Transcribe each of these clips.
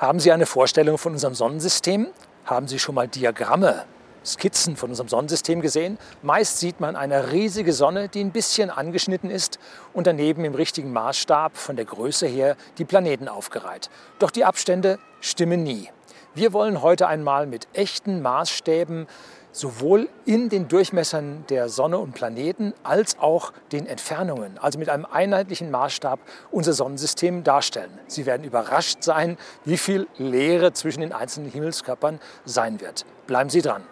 Haben Sie eine Vorstellung von unserem Sonnensystem? Haben Sie schon mal Diagramme, Skizzen von unserem Sonnensystem gesehen? Meist sieht man eine riesige Sonne, die ein bisschen angeschnitten ist und daneben im richtigen Maßstab von der Größe her die Planeten aufgereiht. Doch die Abstände stimmen nie. Wir wollen heute einmal mit echten Maßstäben sowohl in den Durchmessern der Sonne und Planeten als auch den Entfernungen, also mit einem einheitlichen Maßstab unser Sonnensystem darstellen. Sie werden überrascht sein, wie viel Leere zwischen den einzelnen Himmelskörpern sein wird. Bleiben Sie dran.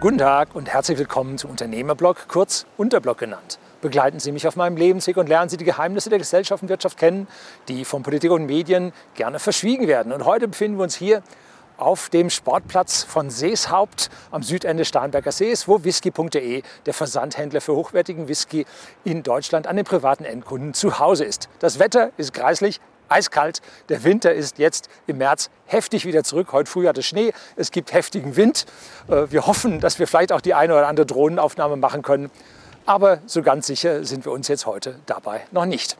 Guten Tag und herzlich willkommen zum Unternehmerblog, kurz Unterblog genannt. Begleiten Sie mich auf meinem Lebensweg und lernen Sie die Geheimnisse der Gesellschaft und Wirtschaft kennen, die von Politik und Medien gerne verschwiegen werden. Und heute befinden wir uns hier auf dem Sportplatz von Seeshaupt am Südende Starnberger Sees, wo whisky.de, der Versandhändler für hochwertigen Whisky in Deutschland, an den privaten Endkunden zu Hause ist. Das Wetter ist kreislich, eiskalt. Der Winter ist jetzt im März heftig wieder zurück. Heute früh hatte Schnee, es gibt heftigen Wind. Äh, wir hoffen, dass wir vielleicht auch die eine oder andere Drohnenaufnahme machen können. Aber so ganz sicher sind wir uns jetzt heute dabei noch nicht.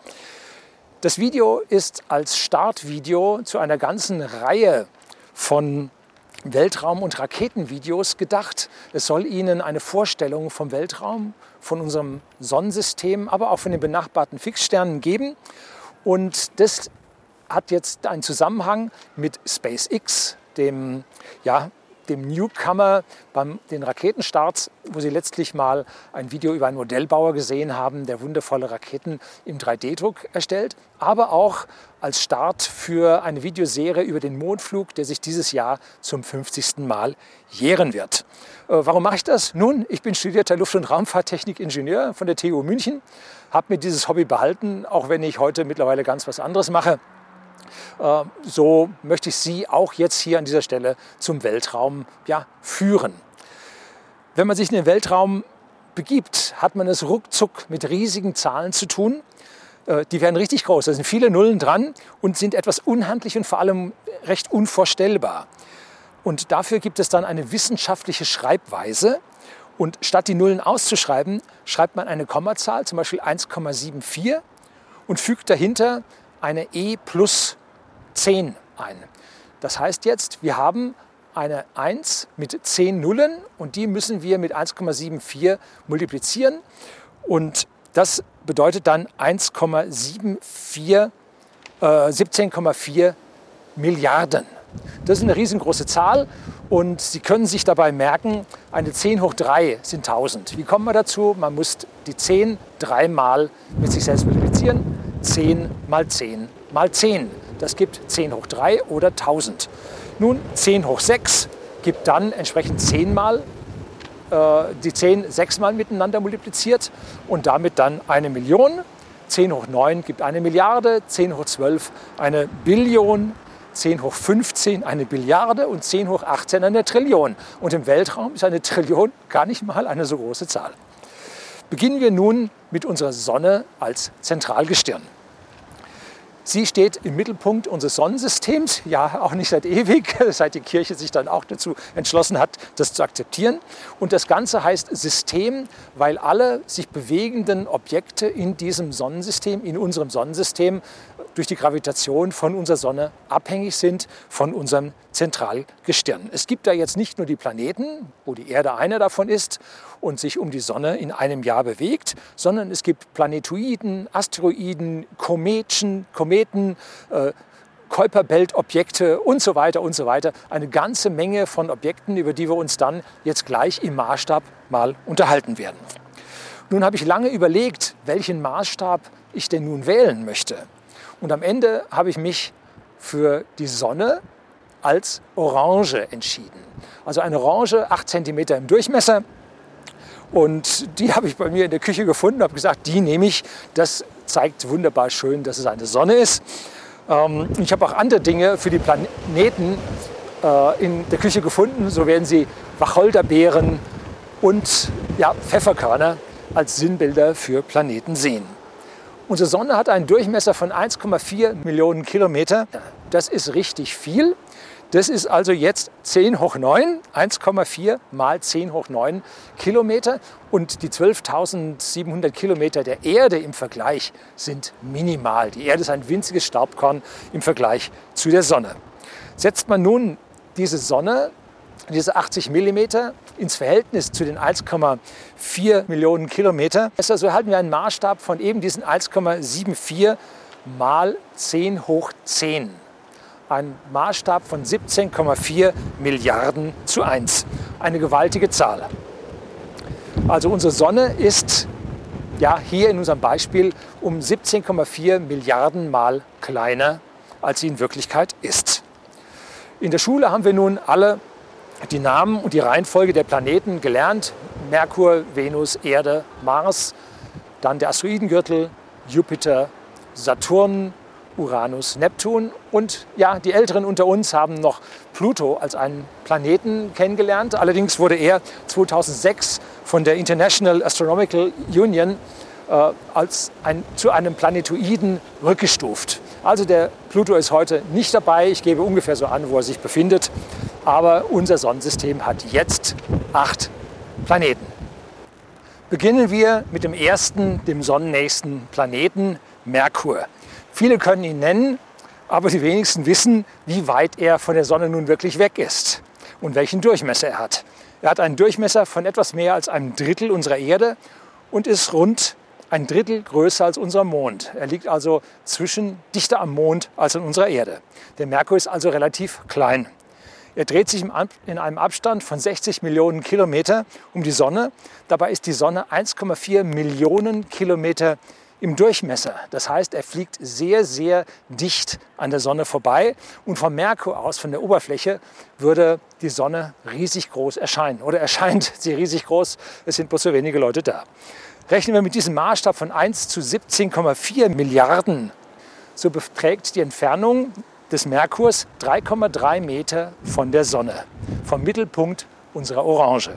Das Video ist als Startvideo zu einer ganzen Reihe von Weltraum- und Raketenvideos gedacht. Es soll Ihnen eine Vorstellung vom Weltraum, von unserem Sonnensystem, aber auch von den benachbarten Fixsternen geben. Und das hat jetzt einen Zusammenhang mit SpaceX, dem, ja, dem Newcomer beim den Raketenstarts, wo sie letztlich mal ein Video über einen Modellbauer gesehen haben, der wundervolle Raketen im 3D-Druck erstellt, aber auch als Start für eine Videoserie über den Mondflug, der sich dieses Jahr zum 50. Mal jähren wird. Äh, warum mache ich das? Nun, ich bin studierter Luft- und Raumfahrttechnik-Ingenieur von der TU München, habe mir dieses Hobby behalten, auch wenn ich heute mittlerweile ganz was anderes mache. Äh, so möchte ich Sie auch jetzt hier an dieser Stelle zum Weltraum ja, führen. Wenn man sich in den Weltraum begibt, hat man es ruckzuck mit riesigen Zahlen zu tun. Äh, die werden richtig groß, da sind viele Nullen dran und sind etwas unhandlich und vor allem recht unvorstellbar. Und dafür gibt es dann eine wissenschaftliche Schreibweise. Und statt die Nullen auszuschreiben, schreibt man eine Kommazahl, zum Beispiel 1,74 und fügt dahinter eine E plus 10 ein. Das heißt jetzt, wir haben eine 1 mit 10 Nullen und die müssen wir mit 1,74 multiplizieren. Und das bedeutet dann 1,74, äh, 17,4 Milliarden. Das ist eine riesengroße Zahl und Sie können sich dabei merken, eine 10 hoch 3 sind 1000. Wie kommen wir dazu? Man muss die 10 dreimal mit sich selbst multiplizieren. 10 mal 10 mal 10. Das gibt 10 hoch 3 oder 1000. Nun 10 hoch 6 gibt dann entsprechend 10 mal äh, die 10 sechsmal miteinander multipliziert und damit dann eine Million. 10 hoch 9 gibt eine Milliarde, 10 hoch 12 eine Billion, 10 hoch 15 eine Billiarde und 10 hoch 18 eine Trillion. Und im Weltraum ist eine Trillion gar nicht mal eine so große Zahl. Beginnen wir nun mit unserer Sonne als Zentralgestirn. Sie steht im Mittelpunkt unseres Sonnensystems, ja auch nicht seit ewig, seit die Kirche sich dann auch dazu entschlossen hat, das zu akzeptieren. Und das Ganze heißt System, weil alle sich bewegenden Objekte in diesem Sonnensystem, in unserem Sonnensystem, durch die Gravitation von unserer Sonne abhängig sind von unserem Zentralgestirn. Es gibt da jetzt nicht nur die Planeten, wo die Erde einer davon ist und sich um die Sonne in einem Jahr bewegt, sondern es gibt Planetoiden, Asteroiden, Kometen, Kometen äh, Kuiperbelt-Objekte und so weiter und so weiter. Eine ganze Menge von Objekten, über die wir uns dann jetzt gleich im Maßstab mal unterhalten werden. Nun habe ich lange überlegt, welchen Maßstab ich denn nun wählen möchte. Und am Ende habe ich mich für die Sonne als Orange entschieden. Also eine Orange, 8 cm im Durchmesser. Und die habe ich bei mir in der Küche gefunden, habe gesagt, die nehme ich. Das zeigt wunderbar schön, dass es eine Sonne ist. Ähm, ich habe auch andere Dinge für die Planeten äh, in der Küche gefunden. So werden Sie Wacholderbeeren und ja, Pfefferkörner als Sinnbilder für Planeten sehen. Unsere Sonne hat einen Durchmesser von 1,4 Millionen Kilometer. Das ist richtig viel. Das ist also jetzt 10 hoch 9, 1,4 mal 10 hoch 9 Kilometer. Und die 12.700 Kilometer der Erde im Vergleich sind minimal. Die Erde ist ein winziges Staubkorn im Vergleich zu der Sonne. Setzt man nun diese Sonne, diese 80 Millimeter, ins Verhältnis zu den 1,4 Millionen Kilometer, so also halten wir einen Maßstab von eben diesen 1,74 mal 10 hoch 10 ein Maßstab von 17,4 Milliarden zu 1. Eine gewaltige Zahl. Also unsere Sonne ist ja hier in unserem Beispiel um 17,4 Milliarden Mal kleiner, als sie in Wirklichkeit ist. In der Schule haben wir nun alle die Namen und die Reihenfolge der Planeten gelernt. Merkur, Venus, Erde, Mars, dann der Asteroidengürtel, Jupiter, Saturn, Uranus, Neptun und ja, die Älteren unter uns haben noch Pluto als einen Planeten kennengelernt. Allerdings wurde er 2006 von der International Astronomical Union äh, als ein, zu einem Planetoiden rückgestuft. Also der Pluto ist heute nicht dabei. Ich gebe ungefähr so an, wo er sich befindet. Aber unser Sonnensystem hat jetzt acht Planeten. Beginnen wir mit dem ersten, dem sonnennächsten Planeten Merkur. Viele können ihn nennen, aber die wenigsten wissen, wie weit er von der Sonne nun wirklich weg ist und welchen Durchmesser er hat. Er hat einen Durchmesser von etwas mehr als einem Drittel unserer Erde und ist rund ein Drittel größer als unser Mond. Er liegt also zwischen dichter am Mond als an unserer Erde. Der Merkur ist also relativ klein. Er dreht sich in einem Abstand von 60 Millionen Kilometer um die Sonne. Dabei ist die Sonne 1,4 Millionen Kilometer im Durchmesser. Das heißt, er fliegt sehr, sehr dicht an der Sonne vorbei und vom Merkur aus, von der Oberfläche, würde die Sonne riesig groß erscheinen. Oder erscheint sie riesig groß, es sind bloß so wenige Leute da. Rechnen wir mit diesem Maßstab von 1 zu 17,4 Milliarden, so beträgt die Entfernung des Merkurs 3,3 Meter von der Sonne, vom Mittelpunkt unserer Orange.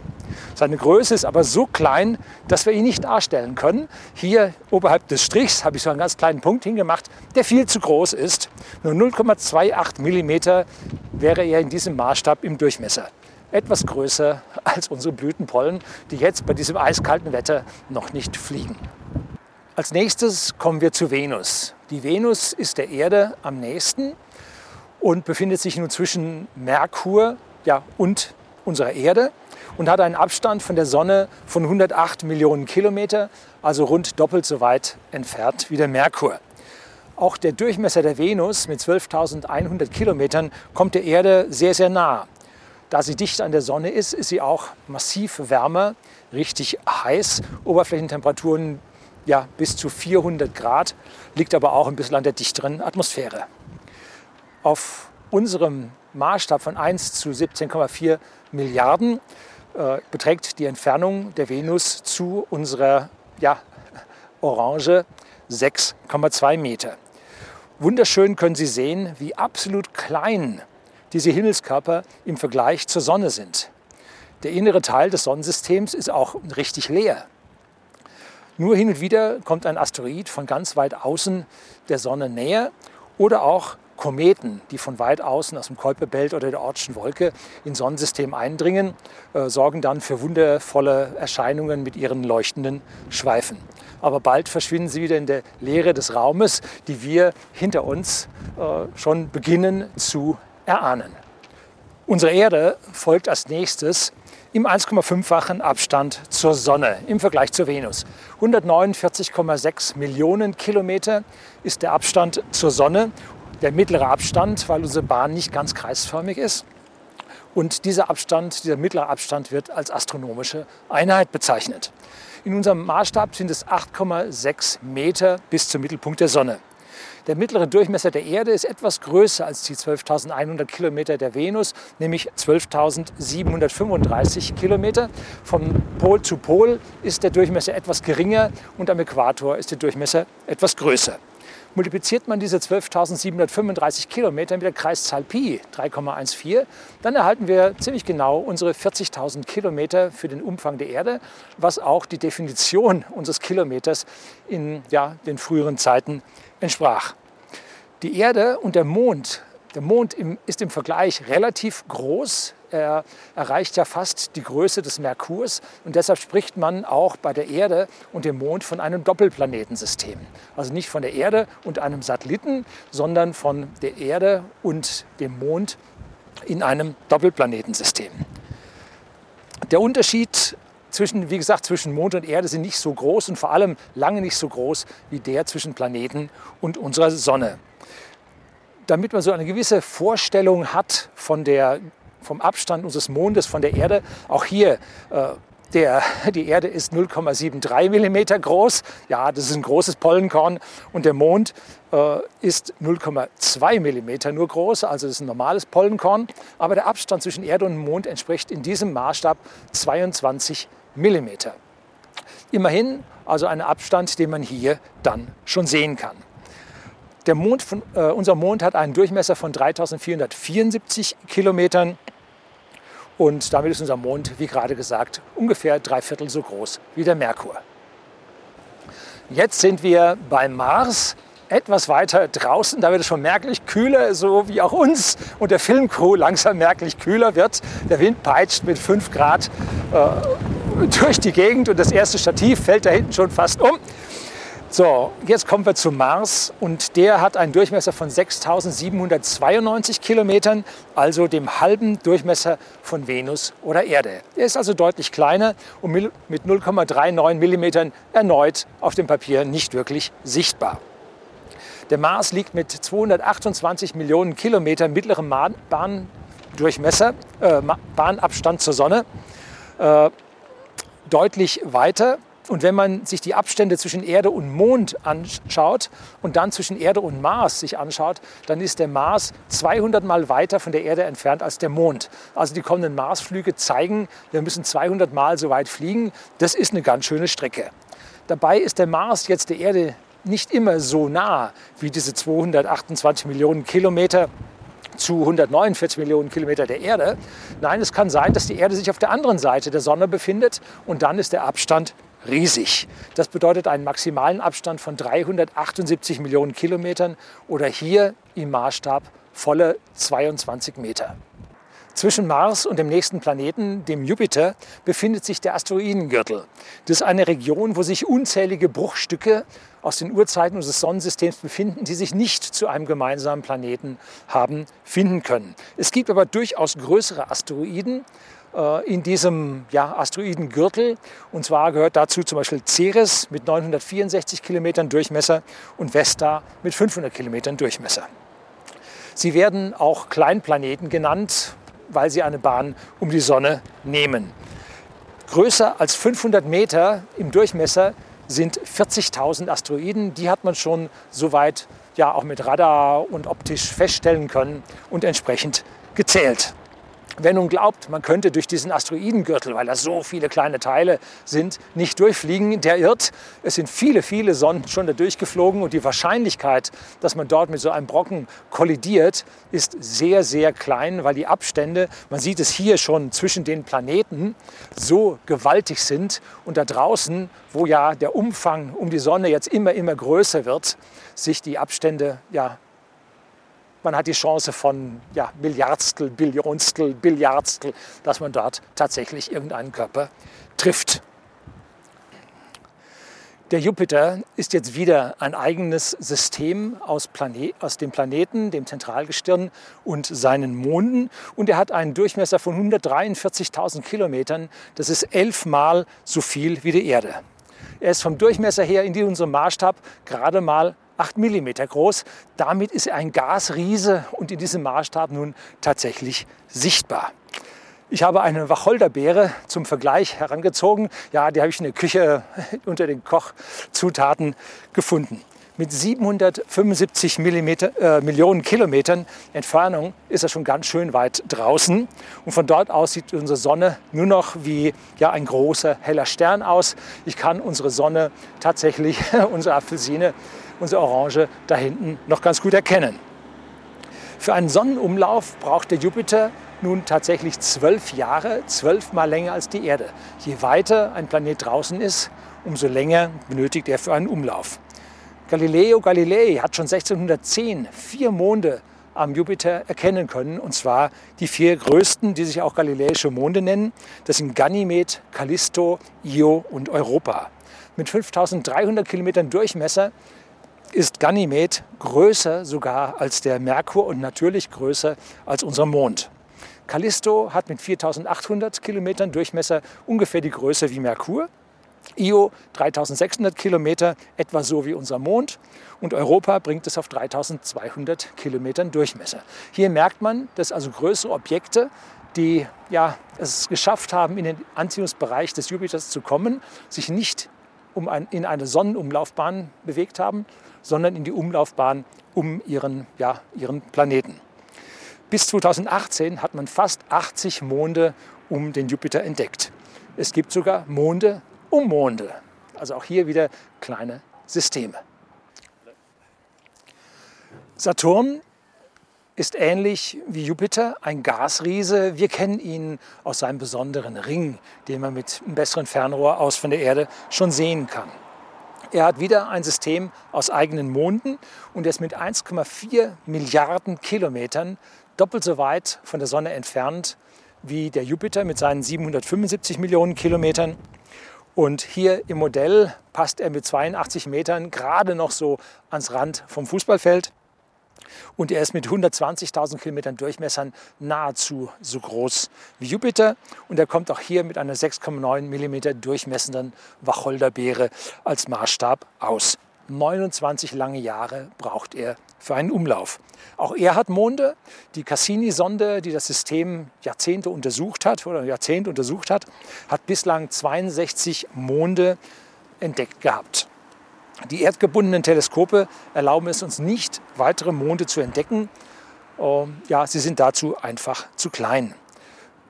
Seine Größe ist aber so klein, dass wir ihn nicht darstellen können. Hier oberhalb des Strichs habe ich so einen ganz kleinen Punkt hingemacht, der viel zu groß ist. Nur 0,28 mm wäre er in diesem Maßstab im Durchmesser. Etwas größer als unsere Blütenpollen, die jetzt bei diesem eiskalten Wetter noch nicht fliegen. Als nächstes kommen wir zu Venus. Die Venus ist der Erde am nächsten und befindet sich nun zwischen Merkur ja, und unserer Erde und hat einen Abstand von der Sonne von 108 Millionen Kilometer, also rund doppelt so weit entfernt wie der Merkur. Auch der Durchmesser der Venus mit 12.100 Kilometern kommt der Erde sehr, sehr nah. Da sie dicht an der Sonne ist, ist sie auch massiv wärmer, richtig heiß. Oberflächentemperaturen ja, bis zu 400 Grad, liegt aber auch ein bisschen an der dichteren Atmosphäre. Auf unserem Maßstab von 1 zu 17,4 Milliarden äh, beträgt die Entfernung der Venus zu unserer ja, Orange 6,2 Meter. Wunderschön können Sie sehen, wie absolut klein diese Himmelskörper im Vergleich zur Sonne sind. Der innere Teil des Sonnensystems ist auch richtig leer. Nur hin und wieder kommt ein Asteroid von ganz weit außen der Sonne näher oder auch Kometen, die von weit außen aus dem Kuiperbelt oder der Ortschen Wolke ins Sonnensystem eindringen, äh, sorgen dann für wundervolle Erscheinungen mit ihren leuchtenden Schweifen. Aber bald verschwinden sie wieder in der Leere des Raumes, die wir hinter uns äh, schon beginnen zu erahnen. Unsere Erde folgt als nächstes im 1,5-fachen Abstand zur Sonne im Vergleich zur Venus. 149,6 Millionen Kilometer ist der Abstand zur Sonne der mittlere Abstand, weil unsere Bahn nicht ganz kreisförmig ist. Und dieser Abstand, dieser mittlere Abstand wird als astronomische Einheit bezeichnet. In unserem Maßstab sind es 8,6 Meter bis zum Mittelpunkt der Sonne. Der mittlere Durchmesser der Erde ist etwas größer als die 12.100 Kilometer der Venus, nämlich 12.735 Kilometer. Vom Pol zu Pol ist der Durchmesser etwas geringer und am Äquator ist der Durchmesser etwas größer. Multipliziert man diese 12.735 Kilometer mit der Kreiszahl Pi 3,14, dann erhalten wir ziemlich genau unsere 40.000 Kilometer für den Umfang der Erde, was auch die Definition unseres Kilometers in ja, den früheren Zeiten entsprach. Die Erde und der Mond Der Mond ist im Vergleich relativ groß. Er erreicht ja fast die Größe des Merkurs und deshalb spricht man auch bei der Erde und dem Mond von einem Doppelplanetensystem. Also nicht von der Erde und einem Satelliten, sondern von der Erde und dem Mond in einem Doppelplanetensystem. Der Unterschied zwischen, wie gesagt, zwischen Mond und Erde sind nicht so groß und vor allem lange nicht so groß wie der zwischen Planeten und unserer Sonne damit man so eine gewisse Vorstellung hat von der, vom Abstand unseres Mondes von der Erde, auch hier äh, der, die Erde ist 0,73 mm groß. Ja, das ist ein großes Pollenkorn. Und der Mond äh, ist 0,2 mm nur groß. Also das ist ein normales Pollenkorn. Aber der Abstand zwischen Erde und Mond entspricht in diesem Maßstab 22 mm. Immerhin also ein Abstand, den man hier dann schon sehen kann. Der Mond von, äh, unser Mond hat einen Durchmesser von 3474 Kilometern und damit ist unser Mond, wie gerade gesagt, ungefähr drei Viertel so groß wie der Merkur. Jetzt sind wir beim Mars, etwas weiter draußen. Da wird es schon merklich kühler, so wie auch uns und der Filmcrew langsam merklich kühler wird. Der Wind peitscht mit 5 Grad äh, durch die Gegend und das erste Stativ fällt da hinten schon fast um. So, jetzt kommen wir zum Mars und der hat einen Durchmesser von 6792 Kilometern, also dem halben Durchmesser von Venus oder Erde. Er ist also deutlich kleiner und mit 0,39 Millimetern erneut auf dem Papier nicht wirklich sichtbar. Der Mars liegt mit 228 Millionen Kilometern mittlerem Bahndurchmesser, äh, Bahnabstand zur Sonne, äh, deutlich weiter und wenn man sich die Abstände zwischen Erde und Mond anschaut und dann zwischen Erde und Mars sich anschaut, dann ist der Mars 200 Mal weiter von der Erde entfernt als der Mond. Also die kommenden Marsflüge zeigen, wir müssen 200 Mal so weit fliegen. Das ist eine ganz schöne Strecke. Dabei ist der Mars jetzt der Erde nicht immer so nah wie diese 228 Millionen Kilometer zu 149 Millionen Kilometer der Erde. Nein, es kann sein, dass die Erde sich auf der anderen Seite der Sonne befindet und dann ist der Abstand riesig. Das bedeutet einen maximalen Abstand von 378 Millionen Kilometern oder hier im Maßstab volle 22 Meter. Zwischen Mars und dem nächsten Planeten, dem Jupiter, befindet sich der Asteroidengürtel. Das ist eine Region, wo sich unzählige Bruchstücke aus den Urzeiten unseres Sonnensystems befinden, die sich nicht zu einem gemeinsamen Planeten haben finden können. Es gibt aber durchaus größere Asteroiden, in diesem ja, Asteroidengürtel. Und zwar gehört dazu zum Beispiel Ceres mit 964 Kilometern Durchmesser und Vesta mit 500 Kilometern Durchmesser. Sie werden auch Kleinplaneten genannt, weil sie eine Bahn um die Sonne nehmen. Größer als 500 Meter im Durchmesser sind 40.000 Asteroiden. Die hat man schon soweit ja auch mit Radar und optisch feststellen können und entsprechend gezählt. Wer nun glaubt, man könnte durch diesen Asteroidengürtel, weil da so viele kleine Teile sind, nicht durchfliegen, der irrt. Es sind viele, viele Sonnen schon da durchgeflogen und die Wahrscheinlichkeit, dass man dort mit so einem Brocken kollidiert, ist sehr, sehr klein, weil die Abstände, man sieht es hier schon zwischen den Planeten, so gewaltig sind und da draußen, wo ja der Umfang um die Sonne jetzt immer, immer größer wird, sich die Abstände ja man hat die Chance von ja, Milliardstel, Billionstel, Billiardstel, dass man dort tatsächlich irgendeinen Körper trifft. Der Jupiter ist jetzt wieder ein eigenes System aus, Planet, aus dem Planeten, dem Zentralgestirn und seinen Monden. Und er hat einen Durchmesser von 143.000 Kilometern. Das ist elfmal so viel wie die Erde. Er ist vom Durchmesser her in unserem Maßstab gerade mal 8 mm groß. Damit ist ein Gasriese und in diesem Maßstab nun tatsächlich sichtbar. Ich habe eine Wacholderbeere zum Vergleich herangezogen. Ja, die habe ich in der Küche unter den Kochzutaten gefunden. Mit 775 Millimeter, äh, Millionen Kilometern Entfernung ist er schon ganz schön weit draußen. Und von dort aus sieht unsere Sonne nur noch wie ja, ein großer heller Stern aus. Ich kann unsere Sonne tatsächlich, unsere Apfelsine, unsere Orange da hinten noch ganz gut erkennen. Für einen Sonnenumlauf braucht der Jupiter nun tatsächlich zwölf Jahre, zwölfmal länger als die Erde. Je weiter ein Planet draußen ist, umso länger benötigt er für einen Umlauf. Galileo Galilei hat schon 1610 vier Monde am Jupiter erkennen können. Und zwar die vier größten, die sich auch galiläische Monde nennen. Das sind Ganymed, Callisto, Io und Europa. Mit 5300 Kilometern Durchmesser ist Ganymed größer sogar als der Merkur und natürlich größer als unser Mond. Callisto hat mit 4800 Kilometern Durchmesser ungefähr die Größe wie Merkur. Io 3600 Kilometer, etwa so wie unser Mond. Und Europa bringt es auf 3200 Kilometern Durchmesser. Hier merkt man, dass also größere Objekte, die ja, es geschafft haben, in den Anziehungsbereich des Jupiters zu kommen, sich nicht um ein, in eine Sonnenumlaufbahn bewegt haben, sondern in die Umlaufbahn um ihren, ja, ihren Planeten. Bis 2018 hat man fast 80 Monde um den Jupiter entdeckt. Es gibt sogar Monde um Monde. Also auch hier wieder kleine Systeme. Saturn ist ähnlich wie Jupiter ein Gasriese. Wir kennen ihn aus seinem besonderen Ring, den man mit einem besseren Fernrohr aus von der Erde schon sehen kann. Er hat wieder ein System aus eigenen Monden und ist mit 1,4 Milliarden Kilometern doppelt so weit von der Sonne entfernt wie der Jupiter mit seinen 775 Millionen Kilometern. Und hier im Modell passt er mit 82 Metern gerade noch so ans Rand vom Fußballfeld. Und er ist mit 120.000 Kilometern Durchmessern nahezu so groß wie Jupiter. Und er kommt auch hier mit einer 6,9 mm durchmessenden Wacholderbeere als Maßstab aus. 29 lange Jahre braucht er für einen Umlauf. Auch er hat Monde. Die Cassini-Sonde, die das System Jahrzehnte untersucht hat oder Jahrzehnt untersucht hat, hat bislang 62 Monde entdeckt gehabt. Die erdgebundenen Teleskope erlauben es uns nicht, weitere Monde zu entdecken. Ähm, ja, sie sind dazu einfach zu klein.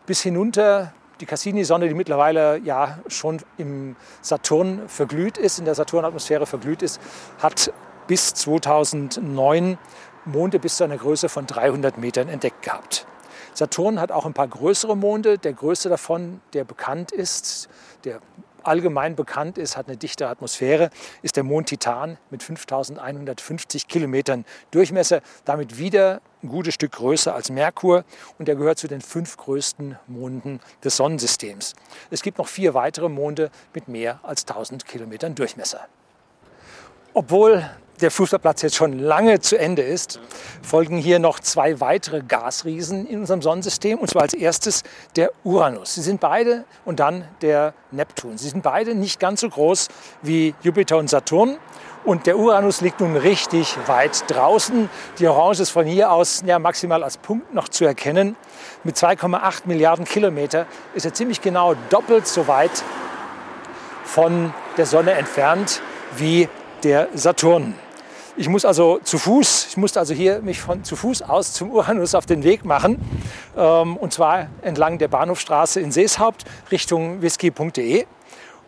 Bis hinunter die Cassini-Sonde, die mittlerweile ja schon im Saturn verglüht ist, in der Saturnatmosphäre verglüht ist, hat bis 2009 Monde bis zu einer Größe von 300 Metern entdeckt gehabt. Saturn hat auch ein paar größere Monde. Der größte davon, der bekannt ist, der allgemein bekannt ist, hat eine dichte Atmosphäre, ist der Mond Titan mit 5150 Kilometern Durchmesser, damit wieder ein gutes Stück größer als Merkur und er gehört zu den fünf größten Monden des Sonnensystems. Es gibt noch vier weitere Monde mit mehr als 1000 Kilometern Durchmesser. Obwohl der Fußballplatz jetzt schon lange zu Ende ist, folgen hier noch zwei weitere Gasriesen in unserem Sonnensystem. Und zwar als erstes der Uranus. Sie sind beide und dann der Neptun. Sie sind beide nicht ganz so groß wie Jupiter und Saturn. Und der Uranus liegt nun richtig weit draußen. Die Orange ist von hier aus ja, maximal als Punkt noch zu erkennen. Mit 2,8 Milliarden Kilometer ist er ziemlich genau doppelt so weit von der Sonne entfernt wie der Saturn. Ich muss also zu Fuß, ich musste also hier mich von zu Fuß aus zum Uranus auf den Weg machen. Ähm, und zwar entlang der Bahnhofstraße in Seeshaupt Richtung whisky.de.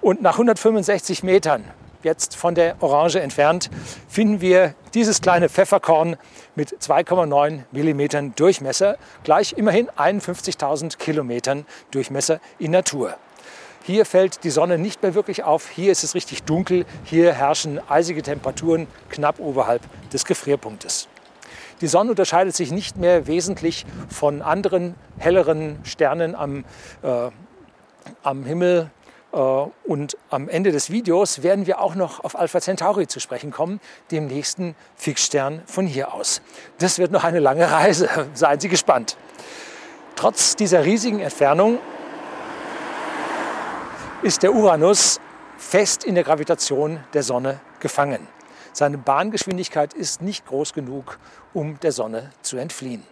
Und nach 165 Metern, jetzt von der Orange entfernt, finden wir dieses kleine Pfefferkorn mit 2,9 mm Durchmesser, gleich immerhin 51.000 Kilometern Durchmesser in Natur. Hier fällt die Sonne nicht mehr wirklich auf. Hier ist es richtig dunkel. Hier herrschen eisige Temperaturen knapp oberhalb des Gefrierpunktes. Die Sonne unterscheidet sich nicht mehr wesentlich von anderen helleren Sternen am, äh, am Himmel. Äh, und am Ende des Videos werden wir auch noch auf Alpha Centauri zu sprechen kommen, dem nächsten Fixstern von hier aus. Das wird noch eine lange Reise. Seien Sie gespannt. Trotz dieser riesigen Entfernung ist der Uranus fest in der Gravitation der Sonne gefangen. Seine Bahngeschwindigkeit ist nicht groß genug, um der Sonne zu entfliehen.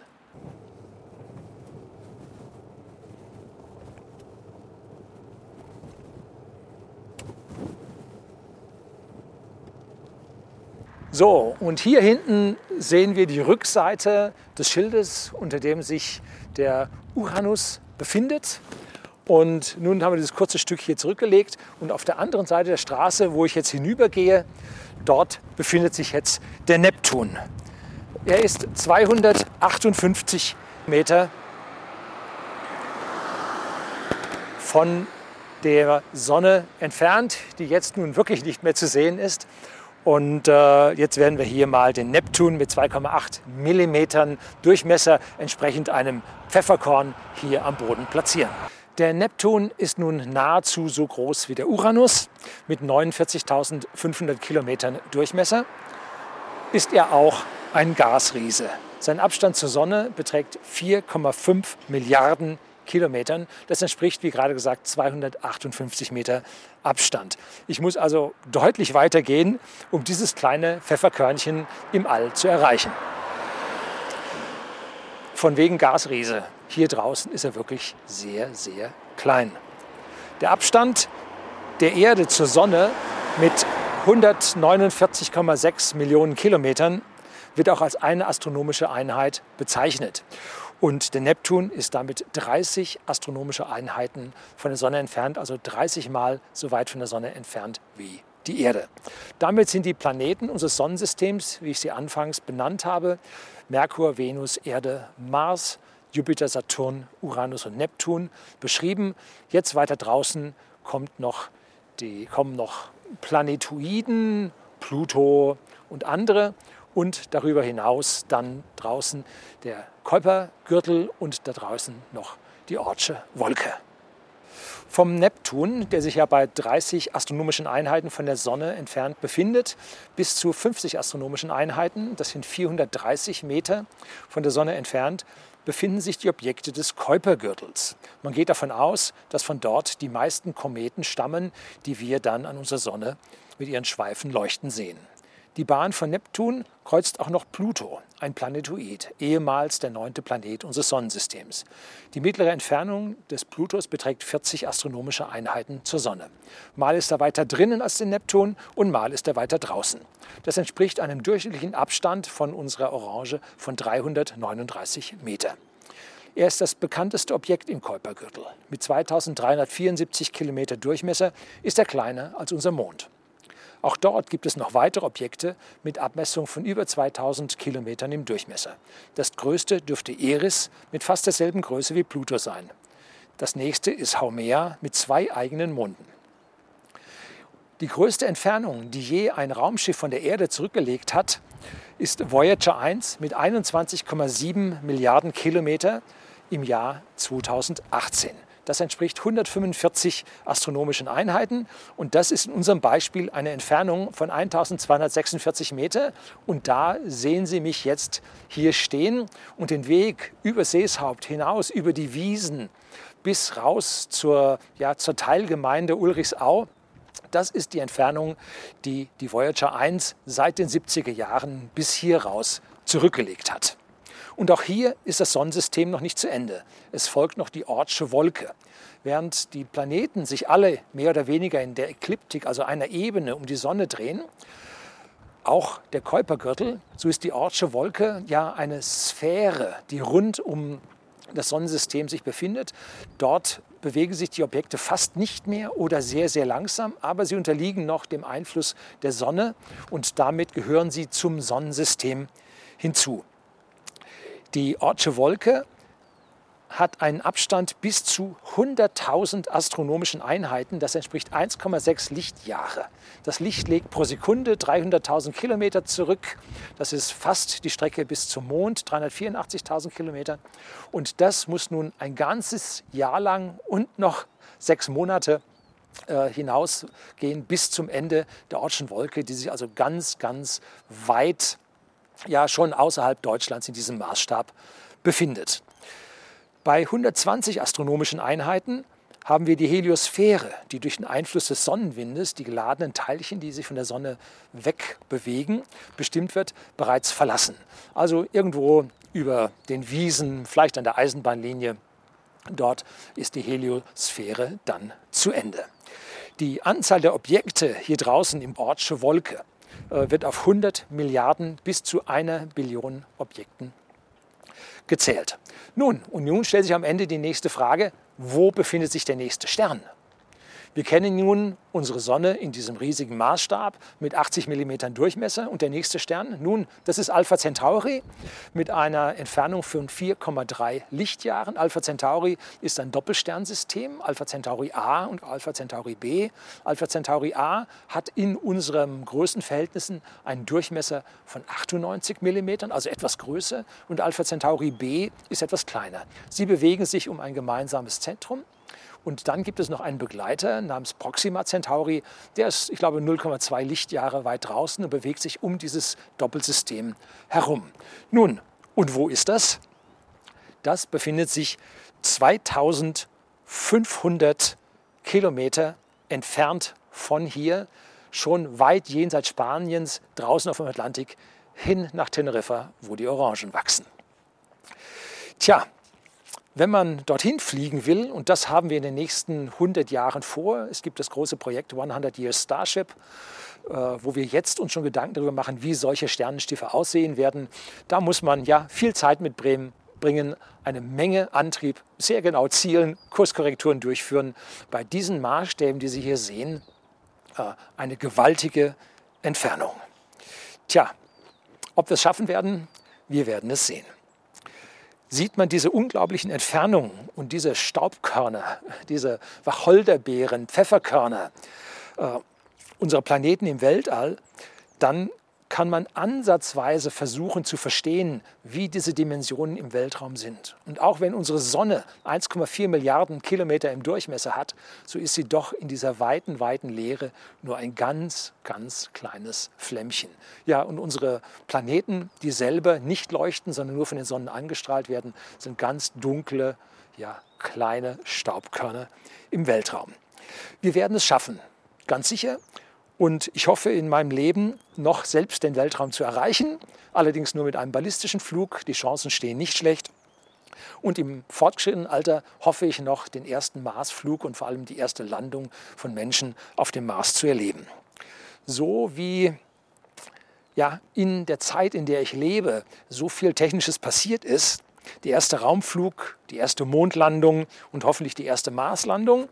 So, und hier hinten sehen wir die Rückseite des Schildes, unter dem sich der Uranus befindet. Und nun haben wir dieses kurze Stück hier zurückgelegt und auf der anderen Seite der Straße, wo ich jetzt hinübergehe, dort befindet sich jetzt der Neptun. Er ist 258 Meter von der Sonne entfernt, die jetzt nun wirklich nicht mehr zu sehen ist. Und äh, jetzt werden wir hier mal den Neptun mit 2,8 Millimetern Durchmesser entsprechend einem Pfefferkorn hier am Boden platzieren. Der Neptun ist nun nahezu so groß wie der Uranus mit 49.500 Kilometern Durchmesser. Ist er auch ein Gasriese. Sein Abstand zur Sonne beträgt 4,5 Milliarden Kilometern. Das entspricht, wie gerade gesagt, 258 Meter Abstand. Ich muss also deutlich weiter gehen, um dieses kleine Pfefferkörnchen im All zu erreichen. Von wegen Gasriese. Hier draußen ist er wirklich sehr, sehr klein. Der Abstand der Erde zur Sonne mit 149,6 Millionen Kilometern wird auch als eine astronomische Einheit bezeichnet. Und der Neptun ist damit 30 astronomische Einheiten von der Sonne entfernt, also 30 Mal so weit von der Sonne entfernt wie die Erde. Damit sind die Planeten unseres Sonnensystems, wie ich sie anfangs benannt habe, Merkur, Venus, Erde, Mars, Jupiter, Saturn, Uranus und Neptun beschrieben. Jetzt weiter draußen kommt noch die, kommen noch Planetoiden, Pluto und andere und darüber hinaus dann draußen der Kuipergürtel und da draußen noch die Ortsche Wolke. Vom Neptun, der sich ja bei 30 astronomischen Einheiten von der Sonne entfernt befindet, bis zu 50 astronomischen Einheiten, das sind 430 Meter von der Sonne entfernt, befinden sich die Objekte des Kuipergürtels. Man geht davon aus, dass von dort die meisten Kometen stammen, die wir dann an unserer Sonne mit ihren Schweifen leuchten sehen. Die Bahn von Neptun kreuzt auch noch Pluto, ein Planetoid, ehemals der neunte Planet unseres Sonnensystems. Die mittlere Entfernung des Plutos beträgt 40 astronomische Einheiten zur Sonne. Mal ist er weiter drinnen als der Neptun und mal ist er weiter draußen. Das entspricht einem durchschnittlichen Abstand von unserer Orange von 339 Meter. Er ist das bekannteste Objekt im Kuipergürtel. Mit 2374 Kilometer Durchmesser ist er kleiner als unser Mond. Auch dort gibt es noch weitere Objekte mit Abmessung von über 2000 Kilometern im Durchmesser. Das größte dürfte Eris mit fast derselben Größe wie Pluto sein. Das nächste ist Haumea mit zwei eigenen Monden. Die größte Entfernung, die je ein Raumschiff von der Erde zurückgelegt hat, ist Voyager 1 mit 21,7 Milliarden Kilometer im Jahr 2018. Das entspricht 145 astronomischen Einheiten und das ist in unserem Beispiel eine Entfernung von 1246 Meter. Und da sehen Sie mich jetzt hier stehen und den Weg über Seeshaupt hinaus, über die Wiesen bis raus zur, ja, zur Teilgemeinde Ulrichsau. Das ist die Entfernung, die die Voyager 1 seit den 70er Jahren bis hier raus zurückgelegt hat. Und auch hier ist das Sonnensystem noch nicht zu Ende. Es folgt noch die Ortsche Wolke. Während die Planeten sich alle mehr oder weniger in der Ekliptik, also einer Ebene um die Sonne drehen, auch der Kuipergürtel, so ist die Ortsche Wolke ja eine Sphäre, die rund um das Sonnensystem sich befindet. Dort bewegen sich die Objekte fast nicht mehr oder sehr, sehr langsam, aber sie unterliegen noch dem Einfluss der Sonne und damit gehören sie zum Sonnensystem hinzu. Die Ortsche Wolke hat einen Abstand bis zu 100.000 astronomischen Einheiten. Das entspricht 1,6 Lichtjahre. Das Licht legt pro Sekunde 300.000 Kilometer zurück. Das ist fast die Strecke bis zum Mond, 384.000 Kilometer. Und das muss nun ein ganzes Jahr lang und noch sechs Monate äh, hinausgehen bis zum Ende der Ortschen Wolke, die sich also ganz, ganz weit ja schon außerhalb Deutschlands in diesem Maßstab befindet. Bei 120 astronomischen Einheiten haben wir die Heliosphäre, die durch den Einfluss des Sonnenwindes, die geladenen Teilchen, die sich von der Sonne wegbewegen, bestimmt wird, bereits verlassen. Also irgendwo über den Wiesen, vielleicht an der Eisenbahnlinie, dort ist die Heliosphäre dann zu Ende. Die Anzahl der Objekte hier draußen im Ortsche Wolke wird auf 100 Milliarden bis zu einer Billion Objekten gezählt. Nun, und nun stellt sich am Ende die nächste Frage, wo befindet sich der nächste Stern? Wir kennen nun unsere Sonne in diesem riesigen Maßstab mit 80 mm Durchmesser und der nächste Stern, nun, das ist Alpha Centauri mit einer Entfernung von 4,3 Lichtjahren. Alpha Centauri ist ein Doppelsternsystem, Alpha Centauri A und Alpha Centauri B. Alpha Centauri A hat in unseren Größenverhältnissen einen Durchmesser von 98 mm, also etwas größer, und Alpha Centauri B ist etwas kleiner. Sie bewegen sich um ein gemeinsames Zentrum. Und dann gibt es noch einen Begleiter namens Proxima Centauri, der ist, ich glaube, 0,2 Lichtjahre weit draußen und bewegt sich um dieses Doppelsystem herum. Nun, und wo ist das? Das befindet sich 2500 Kilometer entfernt von hier, schon weit jenseits Spaniens, draußen auf dem Atlantik, hin nach Teneriffa, wo die Orangen wachsen. Tja, wenn man dorthin fliegen will, und das haben wir in den nächsten 100 Jahren vor, es gibt das große Projekt 100 Years Starship, äh, wo wir jetzt uns schon Gedanken darüber machen, wie solche Sternenschiffe aussehen werden, da muss man ja viel Zeit mitbringen, eine Menge Antrieb, sehr genau zielen, Kurskorrekturen durchführen. Bei diesen Maßstäben, die Sie hier sehen, äh, eine gewaltige Entfernung. Tja, ob wir es schaffen werden, wir werden es sehen sieht man diese unglaublichen Entfernungen und diese Staubkörner, diese Wacholderbeeren, Pfefferkörner äh, unserer Planeten im Weltall, dann kann man ansatzweise versuchen zu verstehen, wie diese Dimensionen im Weltraum sind. Und auch wenn unsere Sonne 1,4 Milliarden Kilometer im Durchmesser hat, so ist sie doch in dieser weiten, weiten Leere nur ein ganz, ganz kleines Flämmchen. Ja, und unsere Planeten, die selber nicht leuchten, sondern nur von den Sonnen angestrahlt werden, sind ganz dunkle, ja, kleine Staubkörner im Weltraum. Wir werden es schaffen, ganz sicher. Und ich hoffe in meinem Leben noch selbst den Weltraum zu erreichen, allerdings nur mit einem ballistischen Flug. Die Chancen stehen nicht schlecht. Und im fortgeschrittenen Alter hoffe ich noch, den ersten Marsflug und vor allem die erste Landung von Menschen auf dem Mars zu erleben. So wie ja, in der Zeit, in der ich lebe, so viel Technisches passiert ist, der erste Raumflug, die erste Mondlandung und hoffentlich die erste Marslandung,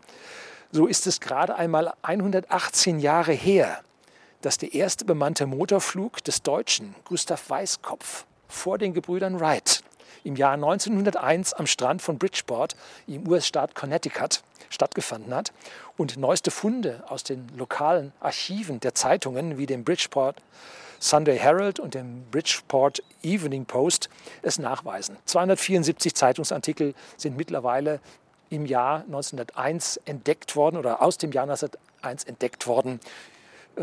so ist es gerade einmal 118 Jahre her, dass der erste bemannte Motorflug des Deutschen Gustav Weißkopf vor den Gebrüdern Wright im Jahr 1901 am Strand von Bridgeport im US-Staat Connecticut stattgefunden hat und neueste Funde aus den lokalen Archiven der Zeitungen wie dem Bridgeport Sunday Herald und dem Bridgeport Evening Post es nachweisen. 274 Zeitungsartikel sind mittlerweile im Jahr 1901 entdeckt worden oder aus dem Jahr 1901 entdeckt worden, äh,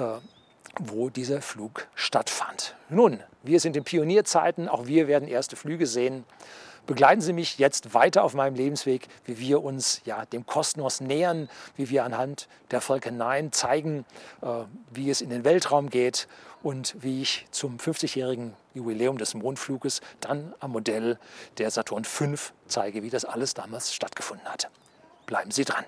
wo dieser Flug stattfand. Nun, wir sind in Pionierzeiten, auch wir werden erste Flüge sehen. Begleiten Sie mich jetzt weiter auf meinem Lebensweg, wie wir uns ja, dem Kosmos nähern, wie wir anhand der Volke Nein zeigen, äh, wie es in den Weltraum geht und wie ich zum 50-jährigen Jubiläum des Mondfluges dann am Modell der Saturn V zeige, wie das alles damals stattgefunden hat. Bleiben Sie dran.